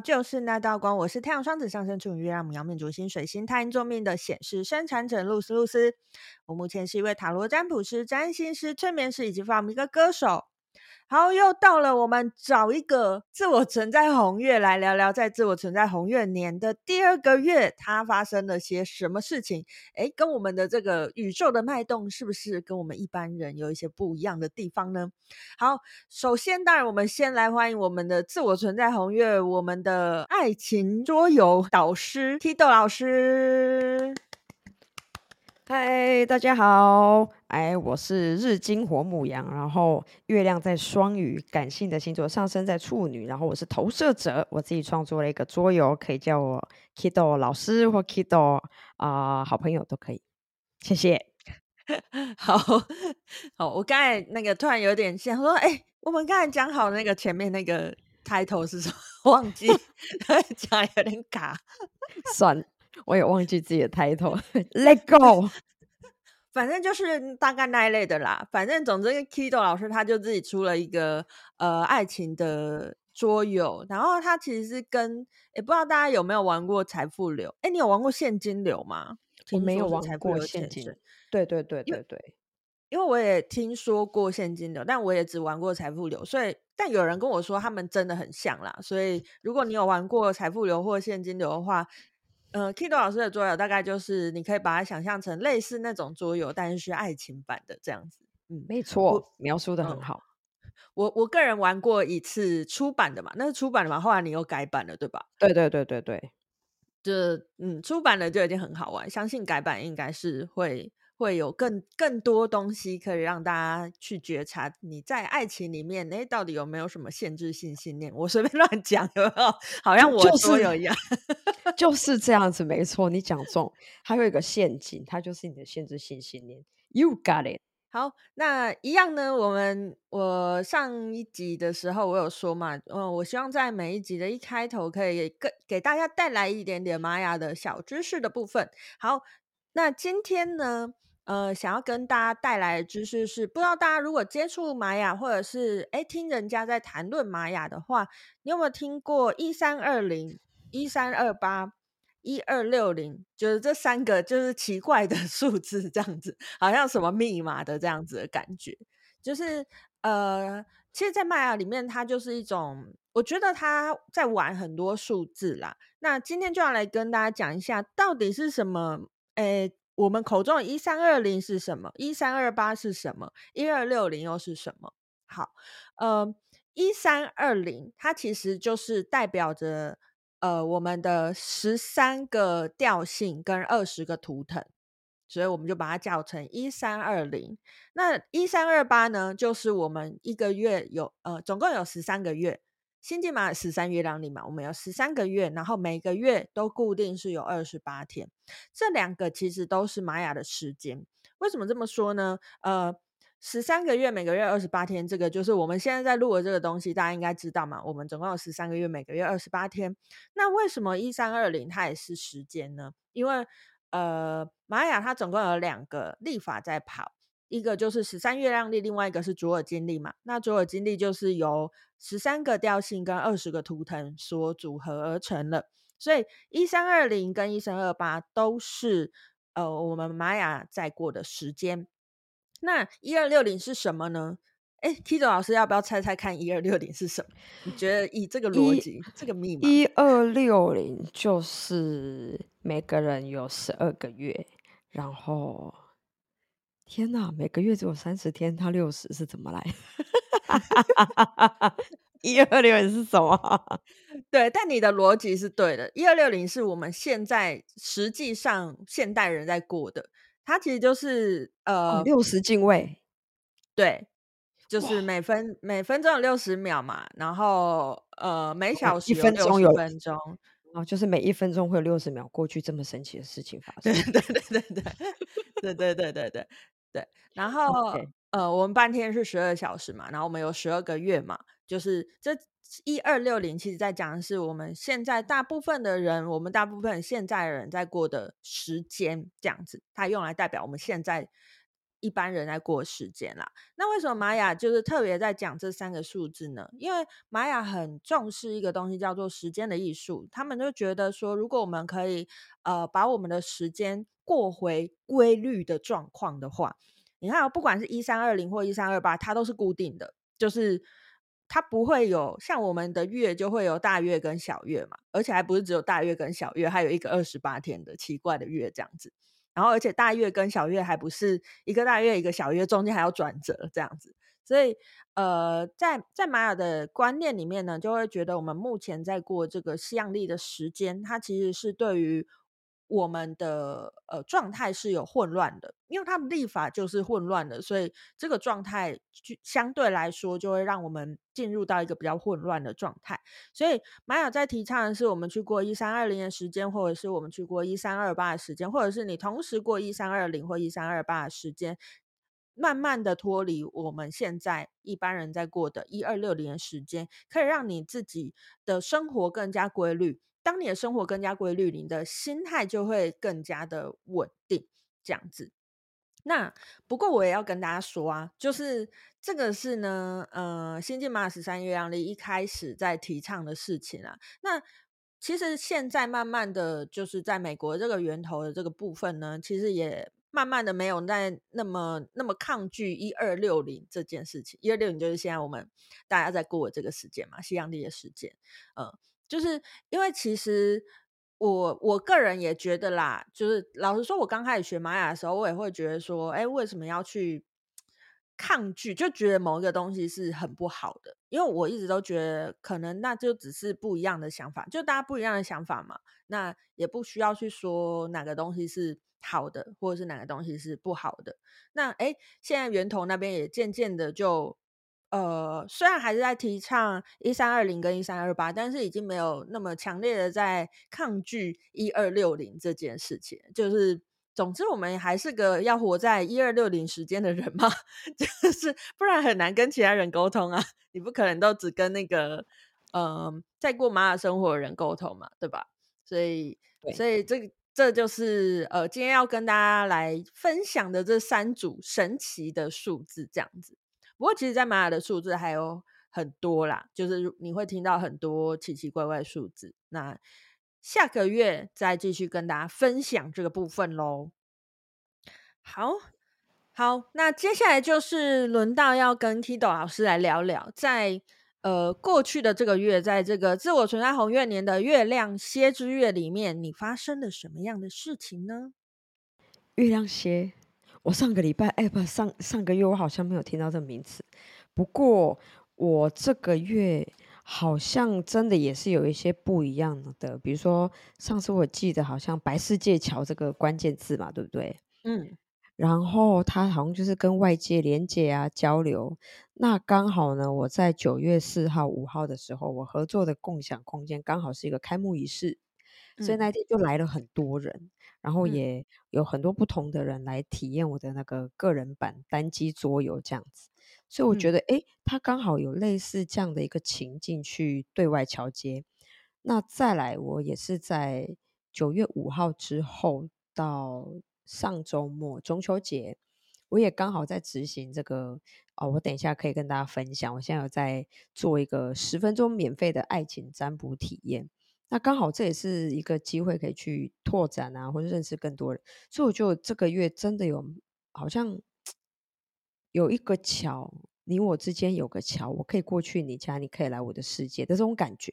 就是那道光。我是太阳双子上升处女月亮母羊命主星水星太阳座命的显示生产者露丝露丝。我目前是一位塔罗占卜师、占星师、催眠师以及放一个歌手。好，又到了我们找一个自我存在红月来聊聊，在自我存在红月年的第二个月，它发生了些什么事情？诶，跟我们的这个宇宙的脉动是不是跟我们一般人有一些不一样的地方呢？好，首先，当然我们先来欢迎我们的自我存在红月，我们的爱情桌游导师 Tito 老师。嗨，大家好，哎，我是日金火母羊，然后月亮在双鱼，感性的星座，上升在处女，然后我是投射者，我自己创作了一个桌游，可以叫我 Kido 老师或 Kido 啊、呃，好朋友都可以，谢谢。好 好，我刚才那个突然有点想说，哎，我们刚才讲好那个前面那个 title 是什么？忘记讲有点卡，算。我也忘记自己的 title，Let go。反正就是大概那一类的啦。反正总之，Kido 老师他就自己出了一个呃爱情的桌游，然后他其实是跟也不知道大家有没有玩过财富流？哎，你有玩过现金流吗？我没有玩过现金流。对对对对对，因为我也听说过现金流，但我也只玩过财富流，所以但有人跟我说他们真的很像啦。所以如果你有玩过财富流或现金流的话，呃，Kido 老师的桌游大概就是你可以把它想象成类似那种桌游，但是是爱情版的这样子。嗯，没错，描述的很好。嗯、我我个人玩过一次出版的嘛，那是出版的嘛，后来你又改版了，对吧？对对对对对，就嗯，出版的就已经很好玩，相信改版应该是会。会有更更多东西可以让大家去觉察你在爱情里面，哎，到底有没有什么限制性信念？我随便乱讲，有没有？好像我说有一样，就是、就是这样子，没错，你讲中。还有一个陷阱，它就是你的限制性信念。You got it。好，那一样呢？我们我上一集的时候我有说嘛，嗯，我希望在每一集的一开头可以给给大家带来一点点玛雅的小知识的部分。好，那今天呢？呃，想要跟大家带来的知识是，不知道大家如果接触玛雅，或者是诶听人家在谈论玛雅的话，你有没有听过一三二零、一三二八、一二六零？就是这三个就是奇怪的 数字，这样子，好像什么密码的这样子的感觉。就是呃，其实，在玛雅里面，它就是一种，我觉得他在玩很多数字啦。那今天就要来跟大家讲一下，到底是什么？诶。我们口中的一三二零是什么？一三二八是什么？一二六零又是什么？好，呃，一三二零它其实就是代表着呃我们的十三个调性跟二十个图腾，所以我们就把它叫成一三二零。那一三二八呢，就是我们一个月有呃总共有十三个月。星际玛雅十三月亮历嘛，我们有十三个月，然后每个月都固定是有二十八天，这两个其实都是玛雅的时间。为什么这么说呢？呃，十三个月，每个月二十八天，这个就是我们现在在录的这个东西，大家应该知道嘛。我们总共有十三个月，每个月二十八天。那为什么一三二零它也是时间呢？因为呃，玛雅它总共有两个历法在跑。一个就是十三月亮历，另外一个是卓尔金历嘛。那卓尔金历就是由十三个调性跟二十个图腾所组合而成了。所以一三二零跟一三二八都是呃我们玛雅在过的时间。那一二六零是什么呢？哎，Kido 老师要不要猜猜看一二六零是什么？你觉得以这个逻辑，这个密码，一二六零就是每个人有十二个月，然后。天哪，每个月只有三十天，他六十是怎么来？一二六零是什么？对，但你的逻辑是对的。一二六零是我们现在实际上现代人在过的，它其实就是呃六十进位，对，就是每分每分钟有六十秒嘛，然后呃每小时有分钟有分钟，哦，就是每一分钟会有六十秒过去，这么神奇的事情发生。对对对对对对对对对对。对，然后 Okay. 呃，我们半天是十二小时嘛，然后我们有十二个月嘛，就是这一二六零，其实在讲的是我们现在大部分的人，我们大部分现在的人在过的时间这样子，它用来代表我们现在一般人在过时间啦。那为什么玛雅就是特别在讲这三个数字呢？因为玛雅很重视一个东西叫做时间的艺术，他们就觉得说，如果我们可以呃把我们的时间过回规律的状况的话，你看，不管是一三二零或一三二八，它都是固定的，就是。它不会有像我们的月就会有大月跟小月嘛，而且还不是只有大月跟小月，还有一个二十八天的奇怪的月这样子。然后而且大月跟小月还不是一个大月一个小月，中间还要转折这样子。所以呃，在在玛雅的观念里面呢，就会觉得我们目前在过这个西洋历的时间，它其实是对于。我们的呃状态是有混乱的，因为他们历法就是混乱的，所以这个状态就相对来说就会让我们进入到一个比较混乱的状态。所以玛雅在提倡的是，我们去过一三二零的时间，或者是我们去过一三二八的时间，或者是你同时过一三二零或一三二八的时间，慢慢的脱离我们现在一般人在过的一二六零的时间，可以让你自己的生活更加规律。当你的生活更加规律，你的心态就会更加的稳定，这样子。那不过我也要跟大家说啊，就是这个是呢，呃，新晋玛雅十三月亮历一开始在提倡的事情啊。那其实现在慢慢的就是在美国这个源头的这个部分呢，其实也慢慢的没有在那么那么抗拒一二六零这件事情。一二六零就是现在我们大家在过的这个时间嘛，西洋历的时间，呃。就是因为其实我我个人也觉得啦，就是老实说，我刚开始学玛雅的时候，我也会觉得说，哎，为什么要去抗拒？就觉得某一个东西是很不好的，因为我一直都觉得，可能那就只是不一样的想法，就大家不一样的想法嘛，那也不需要去说哪个东西是好的，或者是哪个东西是不好的。那哎，现在源头那边也渐渐的就。呃，虽然还是在提倡一三二零跟一三二八，但是已经没有那么强烈的在抗拒一二六零这件事情。就是，总之，我们还是个要活在一二六零时间的人嘛，就是不然很难跟其他人沟通啊。你不可能都只跟那个呃在过玛雅生活的人沟通嘛，对吧？所以，所以这这就是呃今天要跟大家来分享的这三组神奇的数字，这样子。不过，其实，在玛雅的数字还有很多啦，就是你会听到很多奇奇怪怪的数字。那下个月再继续跟大家分享这个部分喽。好，好，那接下来就是轮到要跟 Kido 老师来聊聊，在呃过去的这个月，在这个自我存在红月年的月亮蝎之月里面，你发生了什么样的事情呢？月亮蝎。我上个礼拜，哎，不，上上个月我好像没有听到这个名词。不过我这个月好像真的也是有一些不一样的，比如说上次我记得好像白世界桥这个关键字嘛，对不对？嗯。然后它好像就是跟外界连接啊交流。那刚好呢，我在九月四号、五号的时候，我合作的共享空间刚好是一个开幕仪式，所以那天就来了很多人。然后也有很多不同的人来体验我的那个个人版单机桌游这样子，所以我觉得，哎，它刚好有类似这样的一个情境去对外桥接。那再来，我也是在九月五号之后到上周末中秋节，我也刚好在执行这个哦，我等一下可以跟大家分享。我现在有在做一个十分钟免费的爱情占卜体验。那刚好这也是一个机会，可以去拓展啊，或者认识更多人。所以我觉得这个月真的有，好像有一个桥，你我之间有个桥，我可以过去你家，你可以来我的世界的这种感觉，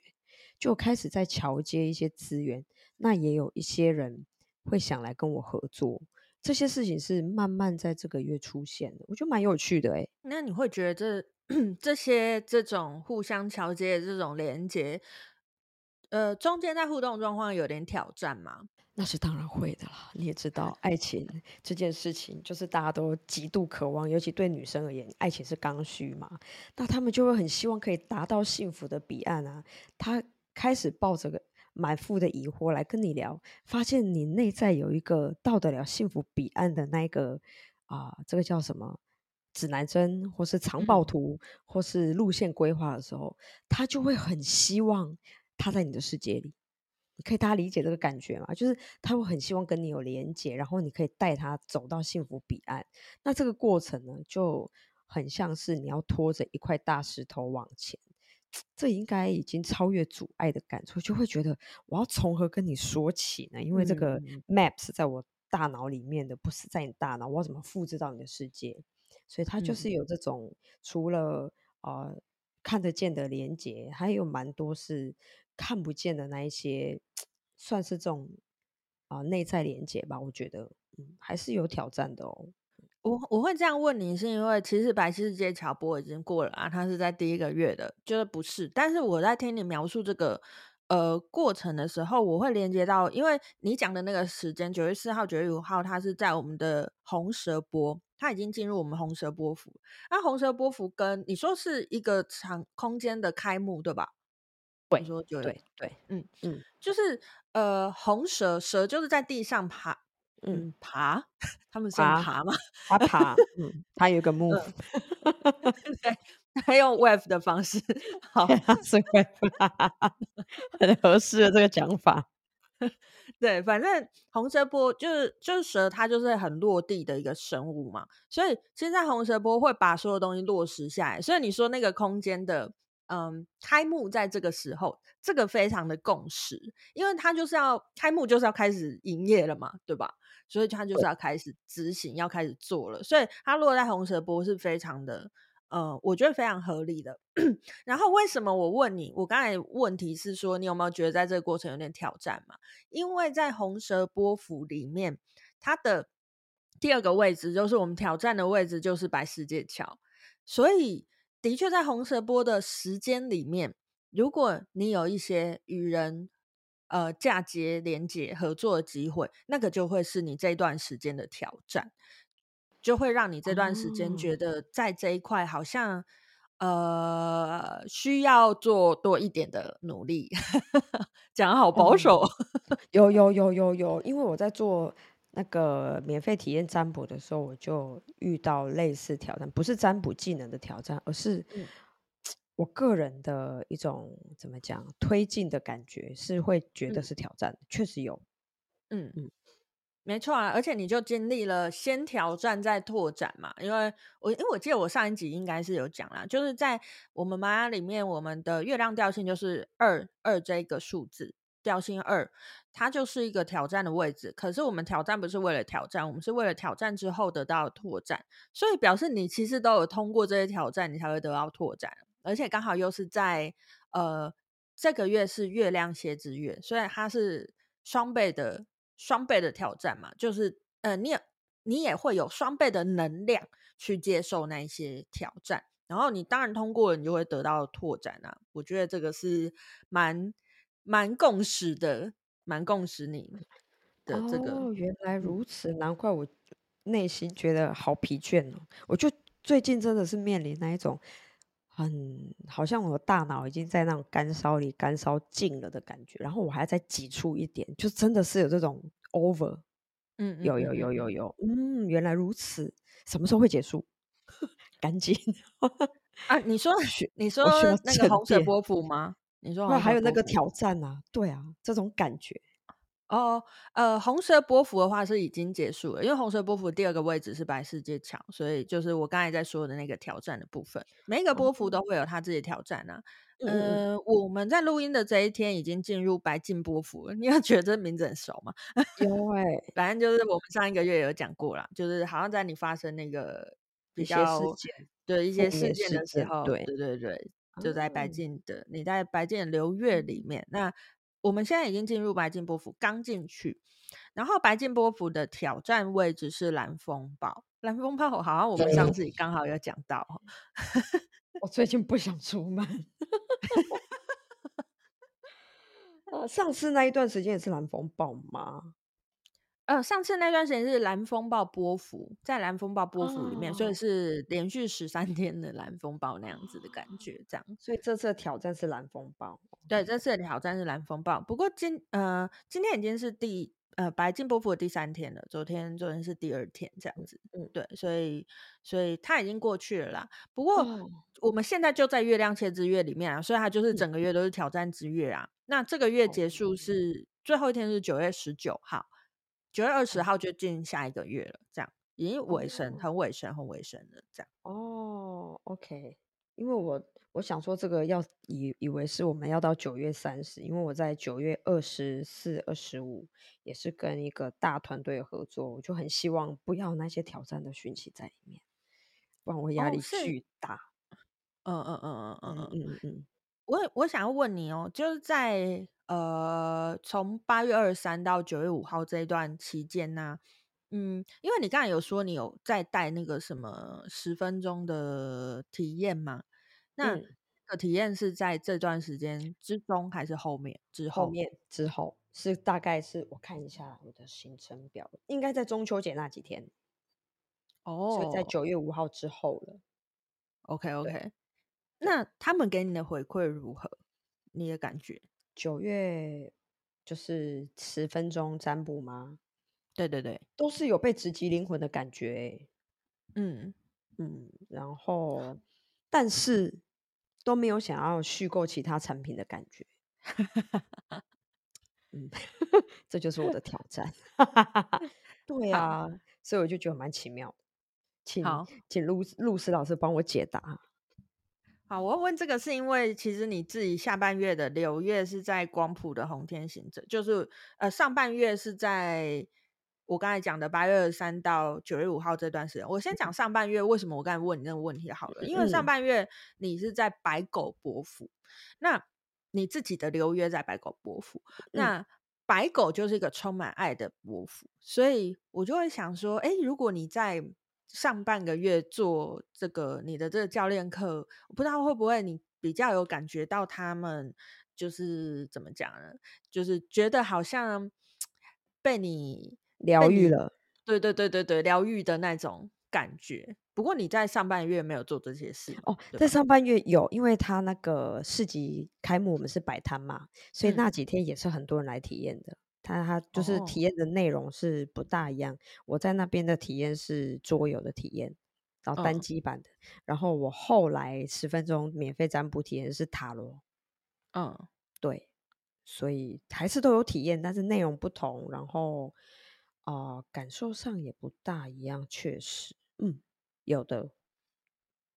就开始在桥接一些资源。那也有一些人会想来跟我合作，这些事情是慢慢在这个月出现的，我觉得蛮有趣的诶。那你会觉得这 这些这种互相桥接的这种连接？呃，中间在互动状况有点挑战吗？那是当然会的啦。你也知道，爱情这件事情就是大家都极度渴望，尤其对女生而言，爱情是刚需嘛。那他们就会很希望可以达到幸福的彼岸啊。他开始抱着个满腹的疑惑来跟你聊，发现你内在有一个到得了幸福彼岸的那个啊、呃，这个叫什么指南针，或是藏宝图，嗯、或是路线规划的时候，他就会很希望。他在你的世界里，你可以大家理解这个感觉吗？就是他会很希望跟你有连接，然后你可以带他走到幸福彼岸。那这个过程呢，就很像是你要拖着一块大石头往前，这应该已经超越阻碍的感受，就会觉得我要从何跟你说起呢？因为这个 map 是在我大脑里面的，不是在你大脑，我要怎么复制到你的世界？所以它就是有这种、嗯、除了呃看得见的连接，还有蛮多是。看不见的那一些，算是这种啊、内在连接吧。我觉得，嗯，还是有挑战的哦。我我会这样问你，是因为其实白世界桥波已经过了啊，它是在第一个月的，就是不是。但是我在听你描述这个呃过程的时候，我会连接到，因为你讲的那个时间，九月四号、九月五号，它是在我们的红蛇波，它已经进入我们红蛇波幅。那红蛇波幅跟你说是一个长空间的开幕，对吧？对，说对对，对嗯嗯，就是呃，红蛇蛇就是在地上爬，嗯，爬，他们先爬嘛，爬爬，嗯，它有个 move，、嗯、对，它用 wave 的方式，好，是 wave，很合适的这个讲法，对，反正红蛇波就是就是蛇，它就是很落地的一个生物嘛，所以现在红蛇波会把所有东西落实下来，所以你说那个空间的。嗯，开幕在这个时候，这个非常的共识，因为他就是要开幕，就是要开始营业了嘛，对吧？所以他就是要开始执行，要开始做了，所以他落在红蛇波是非常的，呃，我觉得非常合理的。然后为什么我问你？我刚才问题是说，你有没有觉得在这个过程有点挑战嘛？因为在红蛇波幅里面，它的第二个位置就是我们挑战的位置，就是白世界桥，所以。的确，在红蛇波的时间里面，如果你有一些与人呃嫁接、连接、合作的机会，那个就会是你这段时间的挑战，就会让你这段时间觉得在这一块好像、哦、呃需要做多一点的努力。讲得好保守，嗯、有有有有有，因为我在做。那个免费体验占卜的时候，我就遇到类似挑战，不是占卜技能的挑战，而是 我个人的一种怎么讲推进的感觉，是会觉得是挑战，嗯、确实有，嗯。嗯，没错啊，而且你就经历了先挑战再拓展嘛，因为我因为我记得我上一集应该是有讲啦，就是在我们玛雅里面，我们的月亮调性就是二二这个数字。调性二，它就是一个挑战的位置。可是我们挑战不是为了挑战，我们是为了挑战之后得到拓展。所以表示你其实都有通过这些挑战，你才会得到拓展。而且刚好又是在呃这个月是月亮蝎子月，所以它是双倍的双倍的挑战嘛。就是呃你也你也会有双倍的能量去接受那些挑战。然后你当然通过了，你就会得到拓展啊。我觉得这个是蛮。蛮共识的，蛮共识你 的这个。哦，原来如此，难怪我内心觉得好疲倦哦。我就最近真的是面临那一种很，好像我的大脑已经在那种干烧里干烧尽了的感觉，然后我还在挤出一点，就真的是有这种 over。嗯，有有有有有，嗯，原来如此，什么时候会结束？赶紧啊！你说你说那个红蛇波普吗？你说还有那个挑战啊？对啊，这种感觉哦。呃，红蛇波幅的话是已经结束了，因为红蛇波幅第二个位置是白世界墙，所以就是我刚才在说的那个挑战的部分。每一个波幅都会有他自己的挑战啊。嗯、呃，我们在录音的这一天已经进入白镜波幅了。你要觉得这名字很熟吗？有哎、欸，反正就是我们上一个月有讲过啦，就是好像在你发生那个比较事件，对一些事件的时候，对对对对。就在白净的，嗯、你在白净流月里面。那我们现在已经进入白净波府，刚进去。然后白净波府的挑战位置是蓝风暴。蓝风暴好像我们上次刚好有讲到。我最近不想出门。上次那一段时间也是蓝风暴吗？呃，上次那段时间是蓝风暴波幅，在蓝风暴波幅里面，哦、所以是连续十三 天的蓝风暴那样子的感觉，这样。所以这次的挑战是蓝风暴。对，这次的挑战是蓝风暴。不过今呃今天已经是第呃白金波幅的第三天了，昨天昨天是第二天这样子。嗯，对，所以所以它已经过去了啦。不过、哦、我们现在就在月亮切之月里面啊，所以它就是整个月都是挑战之月啊。嗯、那这个月结束是、哦、最后一天是九月十九号，九月二十号就进下一个月了，这样已经尾声，很尾声，很尾声了，这样。哦，OK，因为我我想说这个要以以为是我们要到九月三十，因为我在九月二十四、二十五也是跟一个大团队合作，我就很希望不要那些挑战的讯息在里面，不然我压力巨大。嗯嗯嗯嗯嗯嗯。嗯嗯，我我想要问你哦，就是在呃从八月二十三到九月五号这一段期间呢、啊，嗯，因为你刚才有说你有在带那个什么十分钟的体验嘛？那个体验是在这段时间之中还是后面之后？后面之后是大概是我看一下我的行程表，应该在中秋节那几天哦，所以在九月五号之后了。OK OK。那他们给你的回馈如何？你的感觉？九月就是十分钟占卜吗？对对对，都是有被直击灵魂的感觉。嗯嗯，然后但是都没有想要续购其他产品的感觉。嗯，这就是我的挑战。对啊，所以我就觉得蛮奇妙的。请好请露露丝老师帮我解答。好，我问这个是因为其实你自己下半月的流月是在光谱的红天行者，就是呃上半月是在我刚才讲的八月二十三到九月五号这段时间。我先讲上半月为什么我刚才问你那个问题好了，因为上半月你是在白狗伯符，那你自己的流月在白狗伯符，那白狗就是一个充满爱的伯符，所以我就会想说，哎，如果你在上半个月做这个你的这个教练课，我不知道会不会你比较有感觉到他们就是怎么讲呢？就是觉得好像被你疗愈了，对对对对对，疗愈的那种感觉。不过你在上半月没有做这些事哦，在上半月有，因为他那个市集开幕，我们是摆摊嘛，所以那几天也是很多人来体验的。嗯他他就是体验的内容是不大一样。Oh. 我在那边的体验是桌游的体验，然后单机版的。Oh. 然后我后来十分钟免费占卜体验是塔罗。嗯，oh. 对，所以还是都有体验，但是内容不同，然后啊、呃，感受上也不大一样。确实，嗯，有的。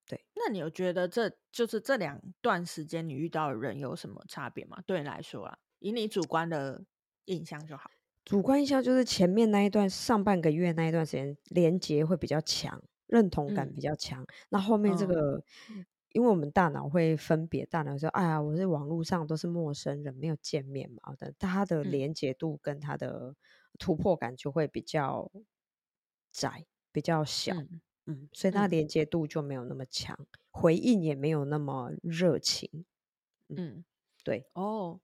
对，那你有觉得这就是这两段时间你遇到的人有什么差别吗？对你来说啊，以你主观的。印象就好，主观印象就是前面那一段上半个月那一段时间连接会比较强，认同感比较强。嗯、那后面这个，嗯、因为我们大脑会分别，大脑说：“哎呀，我是网络上都是陌生人，没有见面嘛。”的，他的连接度跟他的突破感就会比较窄，比较小。嗯，嗯，所以他连接度就没有那么强，嗯、回应也没有那么热情。嗯，嗯对，哦。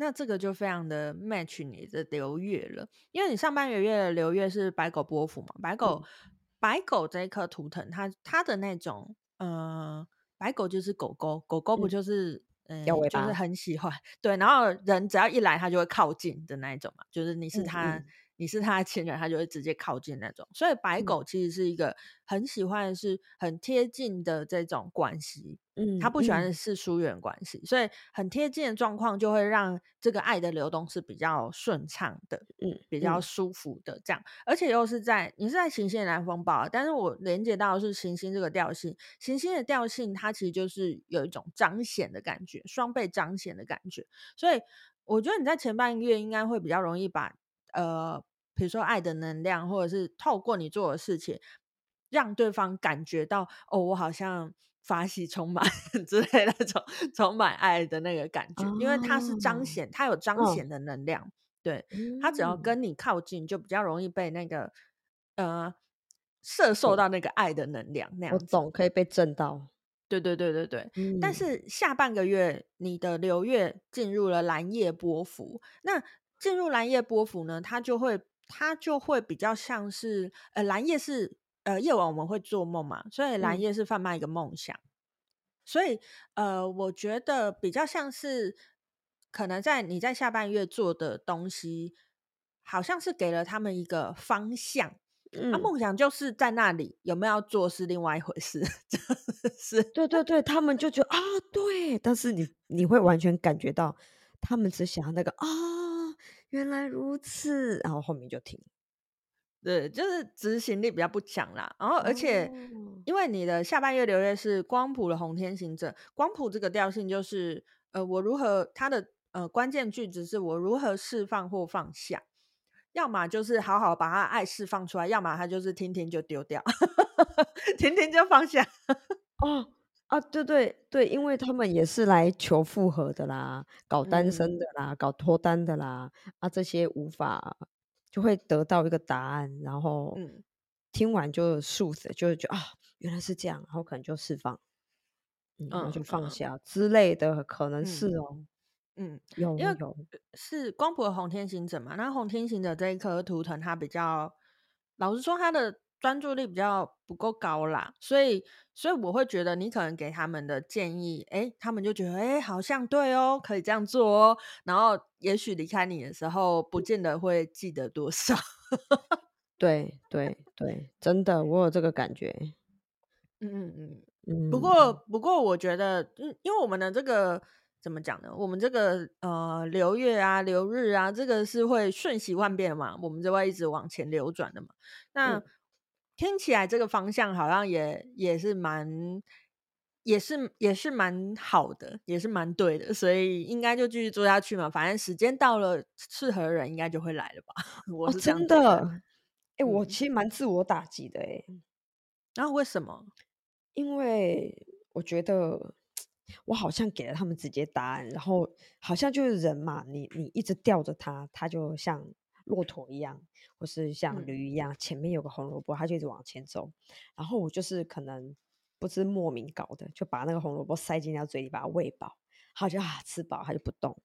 那这个就非常的 match 你的流月了，因为你上半个月的流月是白狗波幅嘛，白狗，嗯、白狗这一颗图腾，它它的那种，呃，白狗就是狗狗，狗狗不就是，嗯，呃、就是很喜欢，对，然后人只要一来，它就会靠近的那一种嘛，就是你是它。嗯嗯你是他的亲人，他就会直接靠近那种。所以白狗其实是一个很喜欢、是很贴近的这种关系。嗯，他不喜欢的是疏远关系，嗯、所以很贴近的状况就会让这个爱的流动是比较顺畅的，嗯，比较舒服的这样。而且又是在你是在行星的蓝风暴，但是我连接到的是行星这个调性。行星的调性它其实就是有一种彰显的感觉，双倍彰显的感觉。所以我觉得你在前半个月应该会比较容易把呃。比如说爱的能量，或者是透过你做的事情，让对方感觉到哦，我好像法喜充满 之类的那种充满爱的那个感觉，哦、因为它是彰显，它有彰显的能量。哦、对，它只要跟你靠近，就比较容易被那个呃摄受到那个爱的能量。那样我总可以被震到。对对对对对。嗯、但是下半个月，你的流月进入了蓝夜波幅，那进入蓝夜波幅呢，它就会。它就会比较像是，呃，蓝夜是，呃，夜晚我们会做梦嘛，所以蓝夜是贩卖一个梦想，嗯、所以，呃，我觉得比较像是，可能在你在下半月做的东西，好像是给了他们一个方向，嗯、啊，梦想就是在那里，有没有要做是另外一回事。是，对对对，他们就觉得啊，对，但是你你会完全感觉到，他们只想要那个啊，原来如此，然后后面就停。对，就是执行力比较不强啦。然后，而且因为你的下半月流月是光谱的红天行者，光谱这个调性就是，呃，我如何它的呃关键句子是我如何释放或放下，要么就是好好把它爱释放出来，要么它就是听听就丢掉，听听就放下。哦啊，对对对，因为他们也是来求复合的啦，搞单身的啦，嗯、搞脱单的啦，啊，这些无法。就会得到一个答案，然后听完就竖着，就就啊，原来是这样，然后可能就释放，嗯，然后就放下之类的，可能是哦，嗯，有有是光谱的红天行者嘛？那红天行者这一颗图腾，它比较，老实说，它的。专注力比较不够高啦，所以所以我会觉得你可能给他们的建议，哎，他们就觉得哎，好像对哦，可以这样做哦。然后也许离开你的时候，不见得会记得多少。对对对，真的，我有这个感觉。嗯嗯嗯嗯。不过不过，我觉得，嗯，因为我们的这个怎么讲呢？我们这个呃流月啊、流日啊，这个是会瞬息万变嘛，我们就会一直往前流转的嘛。那、嗯听起来这个方向好像也也是蛮，也是也是蛮好的，也是蛮对的，所以应该就继续做下去嘛。反正时间到了，适合的人应该就会来了吧。我真的，哎、欸，我其实蛮自我打击的，哎、嗯。然后为什么？因为我觉得我好像给了他们直接答案，然后好像就是人嘛，你你一直吊着他，他就像。骆驼一样，或是像驴一样，嗯、前面有个红萝卜，它就一直往前走。然后我就是可能不知莫名搞的，就把那个红萝卜塞进他嘴里，把它喂饱，它就啊吃饱，它就不动。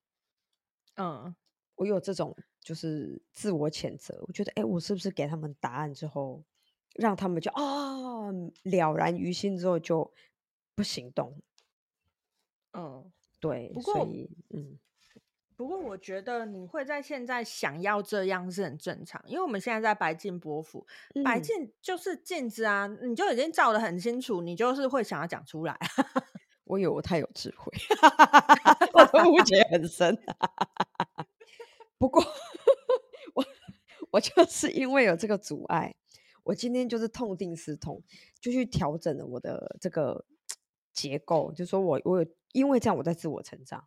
嗯，我有这种就是自我谴责，我觉得哎，我是不是给他们答案之后，让他们就啊、哦、了然于心之后就不行动？嗯，对，不过所以嗯。不过我觉得你会在现在想要这样是很正常，因为我们现在在白镜波符，嗯、白镜就是镜子啊，你就已经照的很清楚，你就是会想要讲出来。我以为我太有智慧，我的误解很深。不过 我我就是因为有这个阻碍，我今天就是痛定思痛，就去调整了我的这个结构，就说我我有因为这样我在自我成长。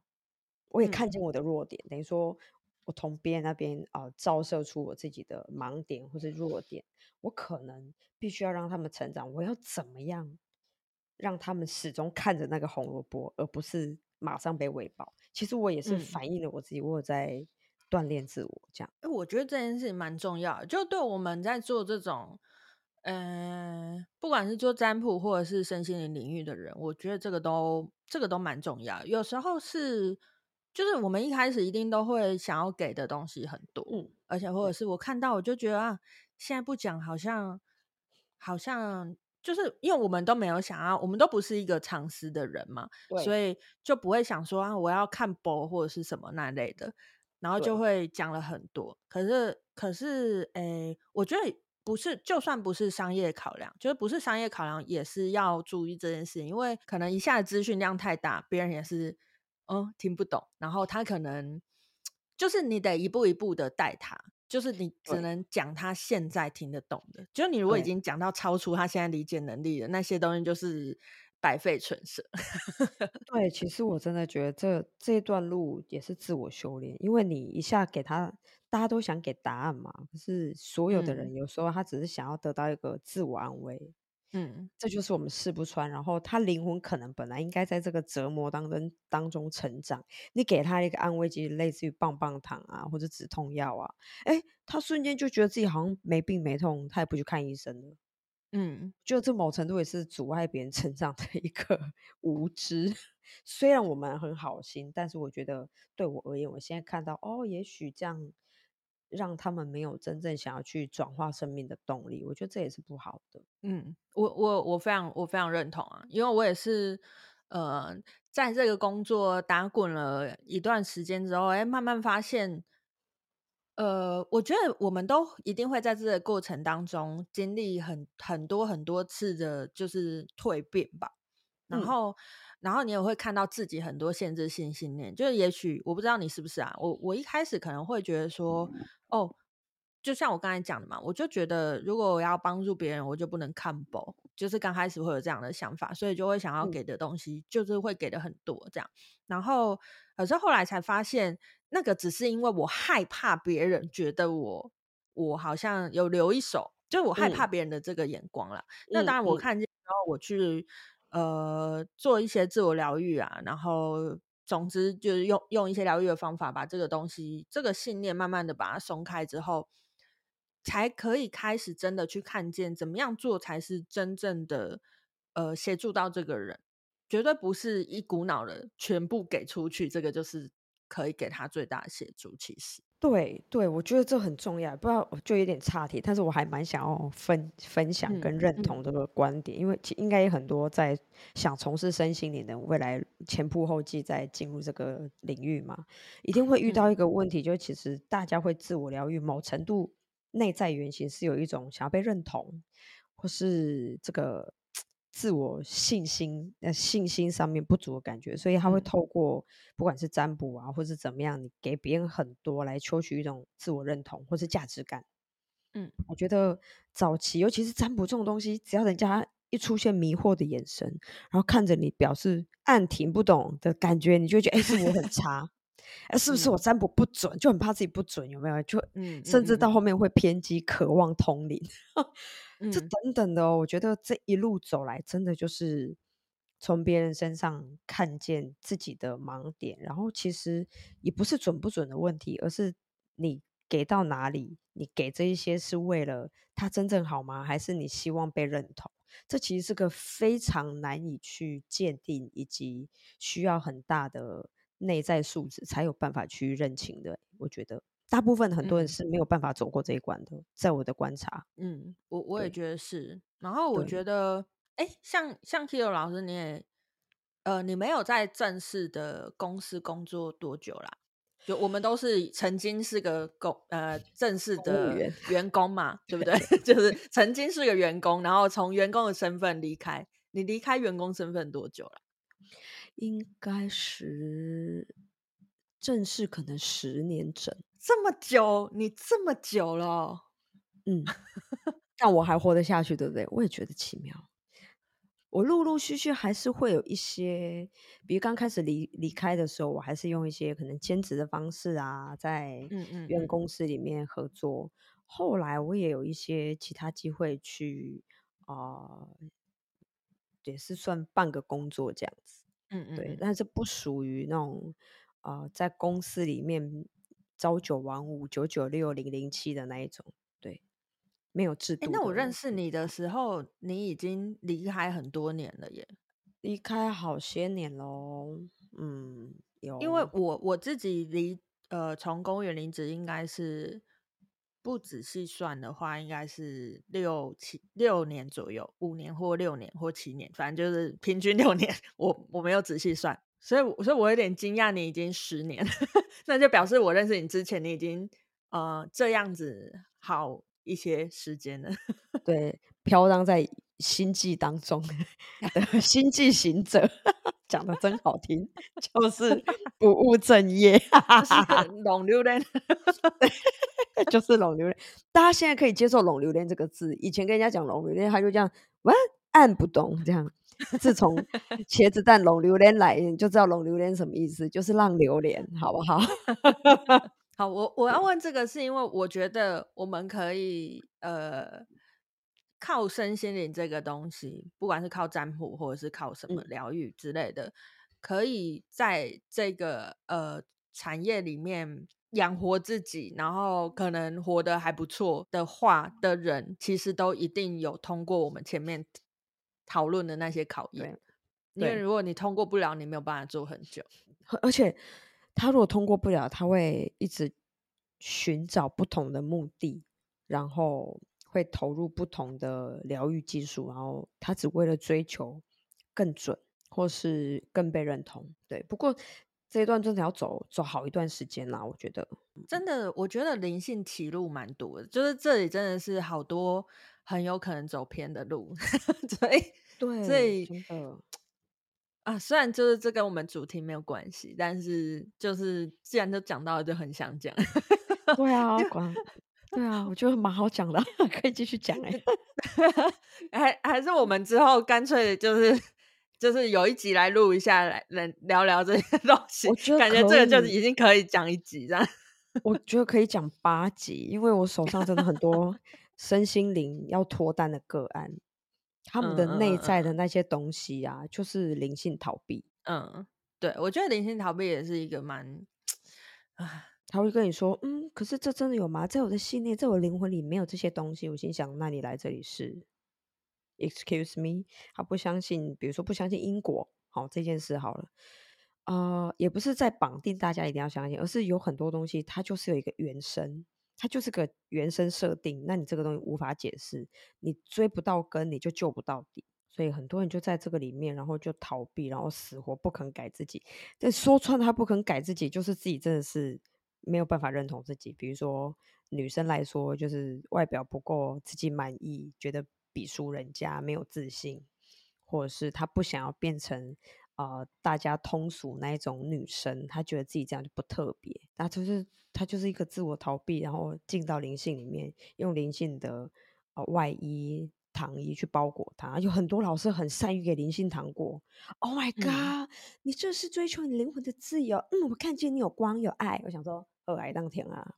我也看见我的弱点，嗯、等于说，我从别人那边啊、呃、照射出我自己的盲点或是弱点，我可能必须要让他们成长。我要怎么样让他们始终看着那个红萝卜，而不是马上被喂饱？其实我也是反映了我自己，嗯、我有在锻炼自我。这样，哎，我觉得这件事情蛮重要的，就对我们在做这种，嗯、呃，不管是做占卜或者是身心灵领域的人，我觉得这个都这个都蛮重要。有时候是。就是我们一开始一定都会想要给的东西很多，嗯，而且或者是我看到我就觉得啊，现在不讲好像好像就是因为我们都没有想要，我们都不是一个藏私的人嘛，对所以就不会想说啊，我要看博或者是什么那类的，然后就会讲了很多。可是可是诶、欸，我觉得不是，就算不是商业考量，就是不是商业考量，也是要注意这件事，因为可能一下子资讯量太大，别人也是。哦，听不懂，然后他可能就是你得一步一步的带他，就是你只能讲他现在听得懂的。对就你如果已经讲到超出他现在理解能力的那些东西，就是白费唇舌。对，其实我真的觉得这这一段路也是自我修炼，因为你一下给他，大家都想给答案嘛，可是所有的人有时候他只是想要得到一个自我安慰。嗯，这就是我们试不穿。然后他灵魂可能本来应该在这个折磨当中当中成长，你给他一个安慰剂，类似于棒棒糖啊，或者止痛药啊，哎，他瞬间就觉得自己好像没病没痛，他也不去看医生了。嗯，就这某程度也是阻碍别人成长的一个 无知。虽然我们很好心，但是我觉得对我而言，我现在看到哦，也许这样。让他们没有真正想要去转化生命的动力，我觉得这也是不好的。嗯，我我我非常我非常认同啊，因为我也是呃，在这个工作打滚了一段时间之后，哎，慢慢发现，呃，我觉得我们都一定会在这个过程当中经历很很多很多次的，就是蜕变吧。然后，嗯、然后你也会看到自己很多限制性信念。就是也许我不知道你是不是啊？我我一开始可能会觉得说，嗯、哦，就像我刚才讲的嘛，我就觉得如果我要帮助别人，我就不能看薄。就是刚开始会有这样的想法，所以就会想要给的东西，就是会给的很多这样。嗯、然后，可是后来才发现。那个只是因为我害怕别人觉得我我好像有留一手，就是我害怕别人的这个眼光了。嗯、那当然，我看见然后我去、嗯、呃做一些自我疗愈啊，然后总之就是用用一些疗愈的方法，把这个东西这个信念慢慢的把它松开之后，才可以开始真的去看见怎么样做才是真正的呃协助到这个人，绝对不是一股脑的全部给出去，这个就是。可以给他最大的协助，其实对对，我觉得这很重要。不知道就有点岔题，但是我还蛮想要分分享跟认同这个观点，嗯嗯、因为应该有很多在想从事身心灵的未来前仆后继在进入这个领域嘛，一定会遇到一个问题，嗯、就是其实大家会自我疗愈，某程度内在原型是有一种想要被认同，或是这个。自我信心呃信心上面不足的感觉，所以他会透过不管是占卜啊，或是怎么样，你给别人很多来求取一种自我认同或是价值感。嗯，我觉得早期尤其是占卜这种东西，只要人家一出现迷惑的眼神，然后看着你表示按听不懂的感觉，你就会觉得哎，是我很差，哎，是不是我占卜不准？就很怕自己不准，有没有？就嗯，甚至到后面会偏激，渴望通灵。这等等的哦，我觉得这一路走来，真的就是从别人身上看见自己的盲点，然后其实也不是准不准的问题，而是你给到哪里，你给这一些是为了他真正好吗？还是你希望被认同？这其实是个非常难以去鉴定，以及需要很大的内在素质才有办法去认清的。我觉得。大部分很多人是没有办法走过这一关的，嗯、在我的观察，嗯，我我也觉得是。然后我觉得，哎对，像像 Kiro 老师，你也，呃，你没有在正式的公司工作多久啦？就我们都是曾经是个公呃正式的员工嘛，对不对？就是曾经是个员工，然后从员工的身份离开。你离开员工身份多久了？应该是正式可能十年整。这么久，你这么久了，嗯，但我还活得下去，对不对？我也觉得奇妙。我陆陆续续还是会有一些，比如刚开始离离开的时候，我还是用一些可能兼职的方式啊，在原公司里面合作。嗯嗯嗯。后来我也有一些其他机会去啊、呃，也是算半个工作这样子。嗯嗯，对，但是不属于那种啊、呃，在公司里面。朝九晚五、九九六、零零七的那一种，对，没有制度。欸，那我认识你的时候，你已经离开很多年了耶，离开好些年喽。嗯，有，因为我我自己离呃从公务员离职，应该是不仔细算的话，应该是六七六年左右，五年或六年或七年，反正就是平均六年。我我没有仔细算。所以，所以我有点惊讶，你已经十年，那就表示我认识你之前，你已经呃这样子好一些时间了。对，飘荡在星际当中的星际行者，讲的真好听，就是不务正业，就是浪流连。大家现在可以接受“浪流连”这个字，以前跟人家讲“浪流连”，他就这样，哇，按不动这样。自从 茄子蛋龙榴莲来，你就知道龙榴莲什么意思，就是让榴莲，好不好？好，我我要问这个，是因为我觉得我们可以呃靠身心灵这个东西，不管是靠占卜或者是靠什么疗愈之类的，嗯、可以在这个呃产业里面养活自己，然后可能活得还不错的话的人，其实都一定有通过我们前面。讨论的那些考验，因为如果你通过不了，你没有办法做很久。而且他如果通过不了，他会一直寻找不同的目的，然后会投入不同的疗愈技术，然后他只为了追求更准或是更被认同。对，不过这一段真的要走走好一段时间啦，我觉得。真的，我觉得灵性歧路蛮多的，就是这里真的是好多很有可能走偏的路，所以对，所以啊，虽然就是这跟我们主题没有关系，但是就是既然都讲到了，就很想讲。对啊，对啊，我觉得蛮好讲的，可以继续讲哎，还还是我们之后干脆就是。就是有一集来录一下，来来聊聊这些 东西。我觉得感觉这个就已经可以讲一集这样。我觉得可以讲八集，因为我手上真的很多身心灵要脱单的个案，他们的内在的那些东西啊，嗯、就是灵性逃避。嗯，对，我觉得灵性逃避也是一个蛮啊，他会跟你说，嗯，可是这真的有吗？在我的信念，在我灵魂里没有这些东西。我心想，那你来这里是？Excuse me，他不相信，比如说不相信因果，好、这件事好了，呃，也不是在绑定大家一定要相信，而是有很多东西它就是有一个原生，它就是个原生设定，那你这个东西无法解释，你追不到根，你就救不到底，所以很多人就在这个里面，然后就逃避，然后死活不肯改自己。但说穿他不肯改自己，就是自己真的是没有办法认同自己。比如说女生来说，就是外表不够自己满意，觉得。比输人家没有自信，或者是他不想要变成呃大家通俗那一种女生，他觉得自己这样就不特别，那就是他就是一个自我逃避，然后进到灵性里面，用灵性的呃外衣糖衣去包裹他。有很多老师很善于给灵性糖果。Oh my god！、嗯、你这是追求你灵魂的自由。嗯，我看见你有光有爱，我想说，二爱当天啊。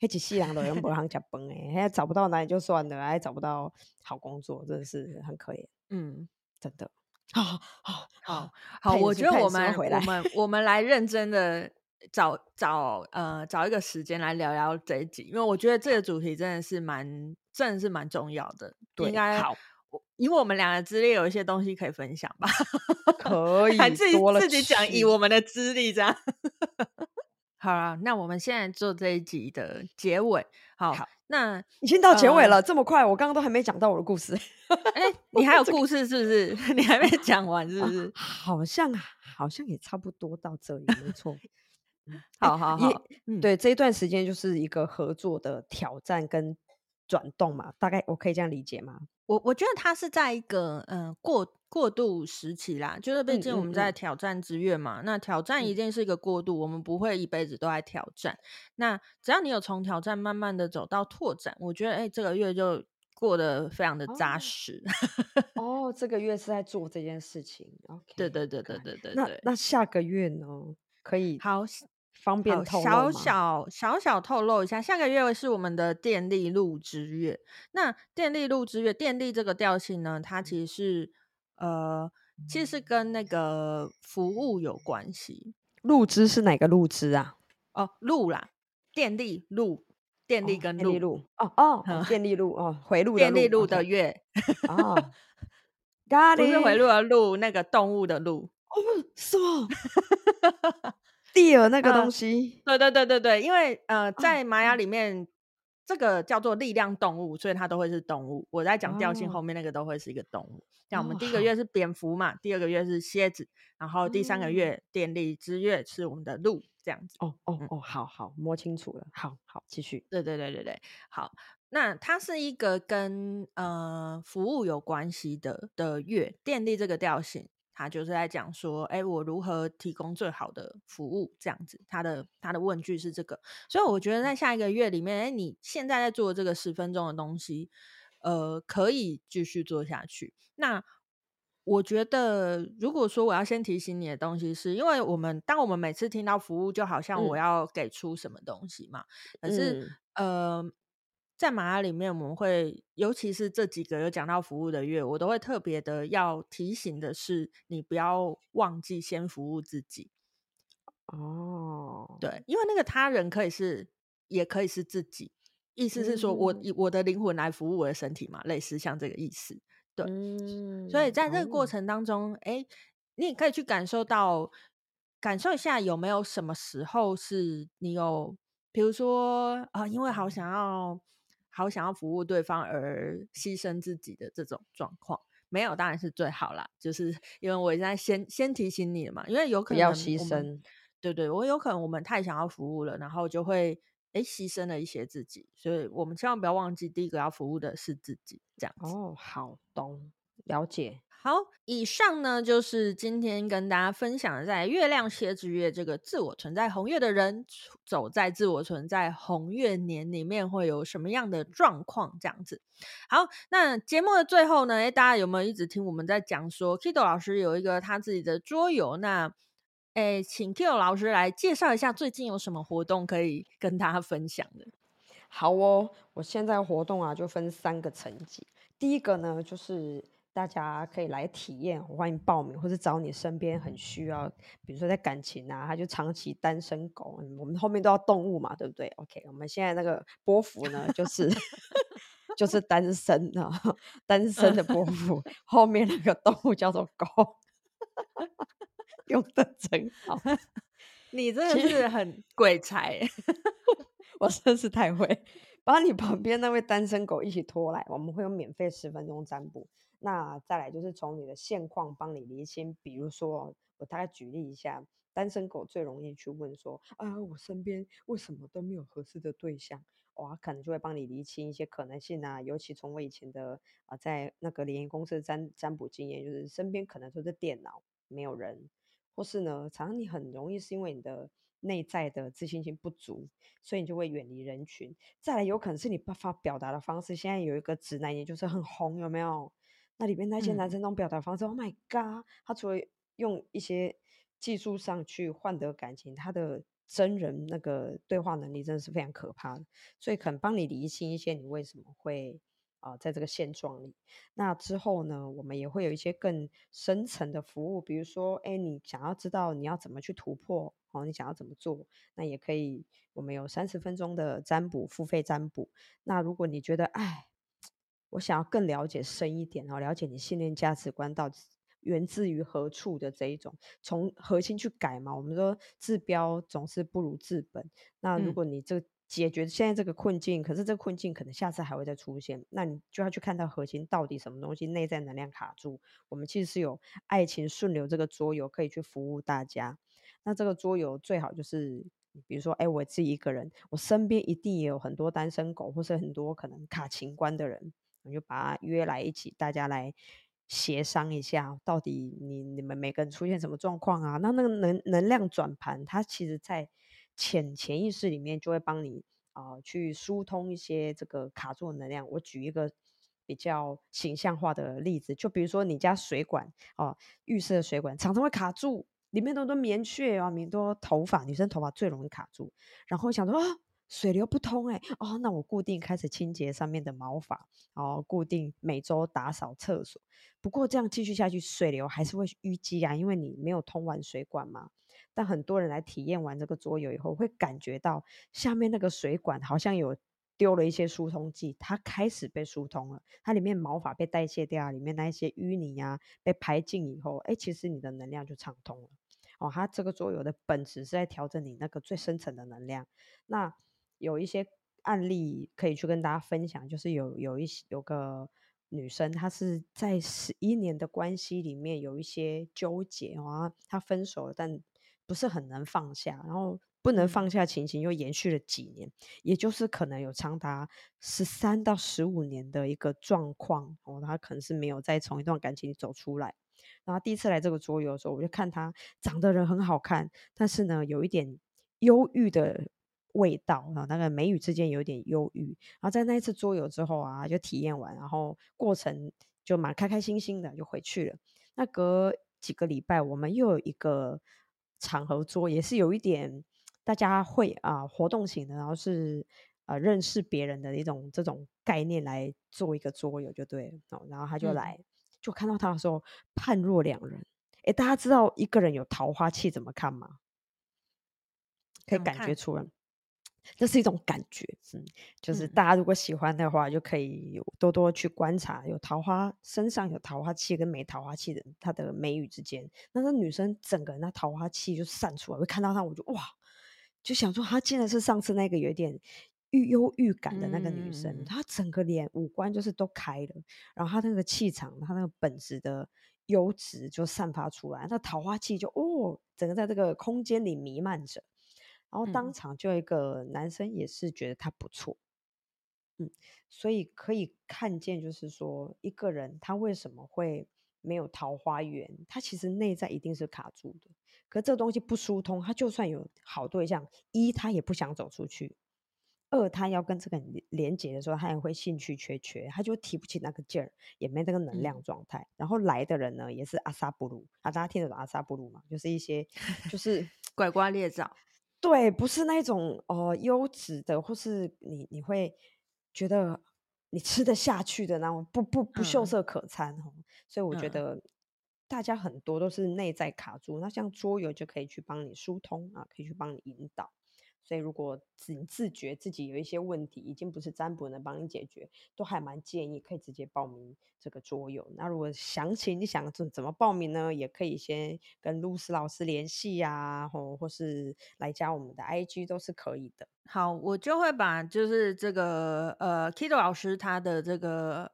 黑起西洋的人不行吃饭哎，还找不到男人就算了，还找不到好工作，真的是很可怜。嗯，真的。好好好好，我觉得我们我们我们来认真的找找呃找一个时间来聊聊这一集，因为我觉得这个主题真的是蛮真的是蛮重要的。对，应该好，以我们俩的资历，有一些东西可以分享吧？可以，自己自己讲，以我们的资历这样。好了，那我们现在做这一集的结尾。好，好那已经到结尾了，呃、这么快，我刚刚都还没讲到我的故事。哎、欸，你还有故事是不是？这个、你还没 讲完是不是？啊、好像好像也差不多到这里，没错。好好好，嗯、对，这一段时间就是一个合作的挑战跟转动嘛，大概我可以这样理解吗？我我觉得他是在一个嗯、呃、过。过渡时期啦，就是毕竟我们在挑战之月嘛，嗯嗯嗯、那挑战一定是一个过渡，嗯、我们不会一辈子都在挑战。那只要你有从挑战慢慢的走到拓展，我觉得哎、欸，这个月就过得非常的扎实。哦，哦，这个月是在做这件事情。Okay, 对对对对对对，对。那那下个月呢？可以好。方便透露小小小小透露一下，下个月是我们的电力路之月。那电力路之月，电力这个调性呢，它其实是。呃，其实是跟那个服务有关系。路支是哪个路支啊？哦，路啦，电力路，电力跟路，哦哦，电力路哦，回路的电力路的月，哦，不是回路的路，那个动物的路，哦，是吗？蒂尔那个东西，对对对对对，因为呃，在玛雅里面。这个叫做力量动物，所以它都会是动物。我在讲调性后面那个都会是一个动物。像、哦、我们第一个月是蝙蝠嘛，哦、第二个月是蝎子，然后第三个月电力之月是我们的鹿，这样子。哦哦哦，好好摸清楚了。好好继续。对对对对对，好。那它是一个跟呃服务有关系的的月，电力这个调性。他就是在讲说，哎，我如何提供最好的服务？这样子，他的他的问句是这个，所以我觉得在下一个月里面，哎，你现在在做的这个十分钟的东西，呃，可以继续做下去。那我觉得，如果说我要先提醒你的东西是，是因为我们当我们每次听到服务，就好像我要给出什么东西嘛，嗯、可是，呃。在马拉里面，我们会，尤其是这几个有讲到服务的月，我都会特别的要提醒的是，你不要忘记先服务自己。哦，对，因为那个他人可以是，也可以是自己，意思是说我以我的灵魂来服务我的身体嘛，类似像这个意思。对，嗯、所以在这个过程当中，哎、哦，你也可以去感受到，感受一下有没有什么时候是你有，比如说啊、呃，因为好想要。好想要服务对方而牺牲自己的这种状况，没有当然是最好啦。就是 因为我现在先先提醒你了嘛，因为有可能要牺牲，对对，我有可能我们太想要服务了，然后就会哎牺牲了一些自己，所以我们千万不要忘记，第一个要服务的是自己，这样子。哦，好，懂，了解。好，以上呢就是今天跟大家分享的，在月亮蝎之月这个自我存在红月的人，走在自我存在红月年里面会有什么样的状况？这样子。好，那节目的最后呢，诶，大家有没有一直听我们在讲说，Kido 老师有一个他自己的桌游？那，诶，请 Kido 老师来介绍一下最近有什么活动可以跟大家分享的。好哦，我现在活动啊就分三个层级，第一个呢就是。大家可以来体验，欢迎报名，或者找你身边很需要，比如说在感情啊，他就长期单身狗，我们后面都要动物嘛，对不对？OK，我们现在那个波幅呢，就是 就是单身啊，单身的波幅，后面那个动物叫做狗，用的真好，你真的是很鬼才，我真是太会，把你旁边那位单身狗一起拖来，我们会有免费十分钟占卜。那再来就是从你的现况帮你厘清，比如说我大概举例一下，单身狗最容易去问说啊，我身边为什么都没有合适的对象？哇，可能就会帮你厘清一些可能性啊。尤其从我以前的啊，在那个联谊公司占占卜经验，就是身边可能都是电脑，没有人，或是呢，常常你很容易是因为你的内在的自信心不足，所以你就会远离人群。再来，有可能是你不发表达的方式，现在有一个直男，也就是很红，有没有？那里面那些男生那种表达方式，嗯，Oh my God！他除了用一些技术上去换得感情，他的真人那个对话能力真的是非常可怕的。所以可能帮你理清一些你为什么会啊，呃，在这个现状里。那之后呢，我们也会有一些更深层的服务，比如说，哎，你想要知道你要怎么去突破，哦，你想要怎么做，那也可以。我们有三十分钟的占卜，付费占卜。那如果你觉得，哎。我想要更了解深一点，然后了解你信念价值观到底源自于何处的这一种，从核心去改嘛。我们说治标总是不如治本。那如果你这解决现在这个困境，嗯，可是这个困境可能下次还会再出现，那你就要去看到核心到底什么东西内在能量卡住。我们其实是有爱情顺流这个桌游可以去服务大家。那这个桌游最好就是。比如说，哎，我自己一个人，我身边一定也有很多单身狗，或是很多可能卡情关的人，我就把他约来一起，大家来协商一下，到底你你们每个人出现什么状况啊？那那个能能量转盘，它其实在潜潜意识里面就会帮你啊、去疏通一些这个卡住的能量。我举一个比较形象化的例子，就比如说你家水管哦、浴室的水管常常会卡住。里面都多棉絮啊，很多头发，女生头发最容易卡住。然后想说啊，水流不通哎，哦，那我固定开始清洁上面的毛发，然后固定每周打扫厕所。不过这样继续下去，水流还是会淤积啊，因为你没有通完水管嘛。但很多人来体验完这个桌游以后，会感觉到下面那个水管好像有丢了一些疏通剂，它开始被疏通了，它里面毛发被代谢掉，里面那一些淤泥啊被排尽以后，哎，其实你的能量就畅通了。哦，它这个桌游的本质是在调整你那个最深层的能量。那有一些案例可以去跟大家分享，就是有有一些有个女生，她是在十一年的关系里面有一些纠结啊，她分手了，但不是很能放下，然后不能放下情形又延续了几年，也就是可能有长达十三到十五年的一个状况哦，她可能是没有再从一段感情里走出来。然后第一次来这个桌游的时候，我就看他长得人很好看，但是呢，有一点忧郁的味道啊，那个眉宇之间有一点忧郁。然后在那一次桌游之后啊，就体验完，然后过程就蛮开开心心的就回去了。那隔几个礼拜，我们又有一个场合桌，也是有一点大家会啊活动型的，然后是呃认识别人的一种这种概念来做一个桌游就对了。然后他就来。嗯就看到他的时候，判若两人。哎，大家知道一个人有桃花气怎么看吗？可以感觉出来，这是一种感觉。嗯，就是大家如果喜欢的话，嗯、就可以有多多去观察有桃花身上有桃花气跟没桃花气的她的眉宇之间。那个女生整个人那桃花气就散出来，会看到她，我就哇，就想说她竟然是上次那个有点。郁忧郁感的那个女生，嗯、她整个脸五官就是都开了，然后她那个气场，她那个本质的优质就散发出来，那桃花气就哦，整个在这个空间里弥漫着，然后当场就一个男生也是觉得他不错，嗯，嗯，所以可以看见，就是说一个人他为什么会没有桃花源，他其实内在一定是卡住的，可这个东西不疏通，他就算有好对象，一他也不想走出去。二，他要跟这个人连接的时候，他也会兴趣缺缺，他就提不起那个劲儿，也没那个能量状态。嗯、然后来的人呢，也是阿萨布鲁啊，大家听得懂阿萨布鲁吗？就是一些就是 拐瓜裂枣，对，不是那种哦优质的，或是你你会觉得你吃得下去的那种，不不不秀色可餐、哦、所以我觉得大家很多都是内在卡住，那像桌游就可以去帮你疏通啊，可以去帮你引导。所以，如果自自觉自己有一些问题，已经不是占卜能帮你解决，都还蛮建议可以直接报名这个桌游。那如果详情你想怎怎么报名呢？也可以先跟露丝老师联系呀，或或是来加我们的 IG 都是可以的。好，我就会把就是这个呃 Kido 老师他的这个。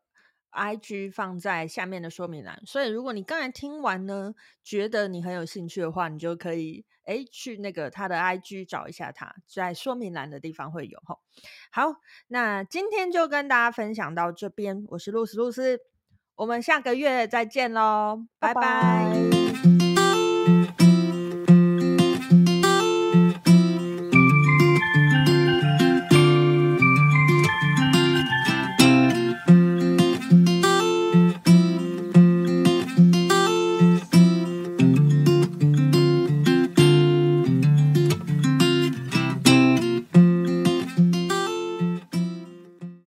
IG 放在下面的说明栏，所以如果你刚才听完呢，觉得你很有兴趣的话，你就可以哎去那个他的 IG 找一下他，在说明栏的地方会有吼。好，那今天就跟大家分享到这边，我是露丝露丝，我们下个月再见喽，拜拜。拜拜。